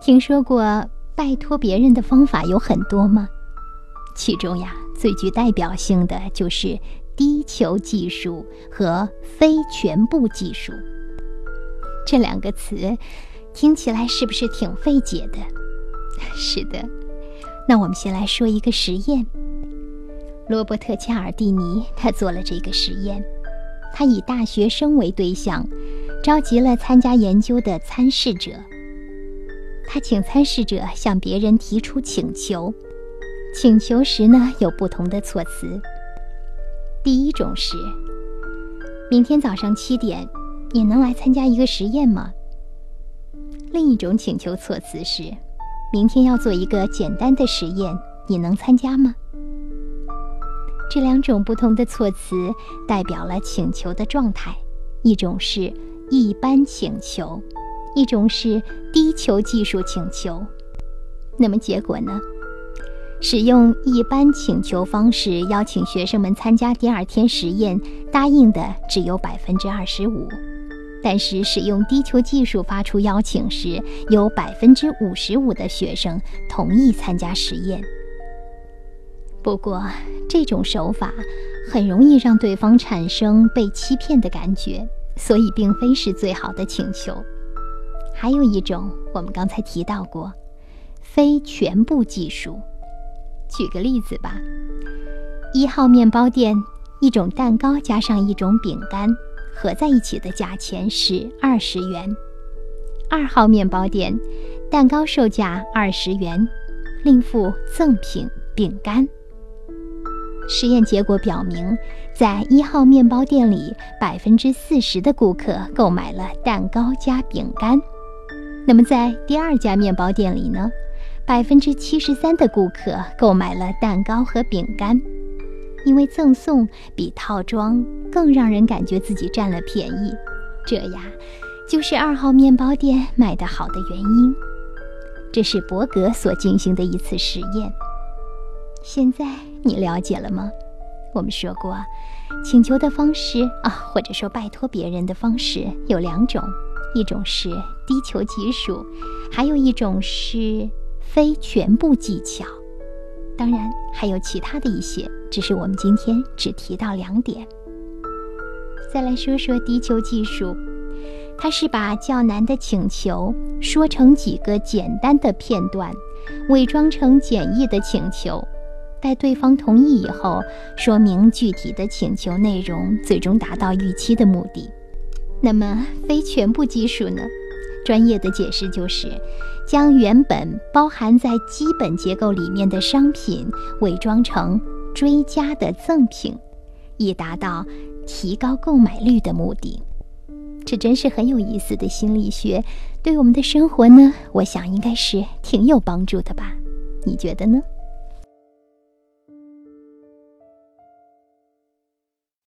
听说过拜托别人的方法有很多吗？其中呀，最具代表性的就是低球技术和非全部技术。这两个词听起来是不是挺费解的？是的。那我们先来说一个实验。罗伯特·恰尔蒂尼他做了这个实验，他以大学生为对象，召集了参加研究的参试者。他请参试者向别人提出请求，请求时呢有不同的措辞。第一种是：明天早上七点，你能来参加一个实验吗？另一种请求措辞是：明天要做一个简单的实验，你能参加吗？这两种不同的措辞代表了请求的状态，一种是一般请求。一种是低球技术请求，那么结果呢？使用一般请求方式邀请学生们参加第二天实验，答应的只有百分之二十五；但是使用低球技术发出邀请时，有百分之五十五的学生同意参加实验。不过，这种手法很容易让对方产生被欺骗的感觉，所以并非是最好的请求。还有一种，我们刚才提到过，非全部技术。举个例子吧，一号面包店一种蛋糕加上一种饼干合在一起的价钱是二十元。二号面包店，蛋糕售价二十元，另附赠品饼干。实验结果表明，在一号面包店里，百分之四十的顾客购买了蛋糕加饼干。那么在第二家面包店里呢，百分之七十三的顾客购买了蛋糕和饼干，因为赠送比套装更让人感觉自己占了便宜。这呀，就是二号面包店卖得好的原因。这是伯格所进行的一次实验。现在你了解了吗？我们说过，请求的方式啊，或者说拜托别人的方式有两种。一种是低球技术，还有一种是非全部技巧。当然还有其他的一些，只是我们今天只提到两点。再来说说低球技术，它是把较难的请求说成几个简单的片段，伪装成简易的请求，待对方同意以后，说明具体的请求内容，最终达到预期的目的。那么，非全部技术呢？专业的解释就是，将原本包含在基本结构里面的商品伪装成追加的赠品，以达到提高购买率的目的。这真是很有意思的心理学，对我们的生活呢，我想应该是挺有帮助的吧？你觉得呢？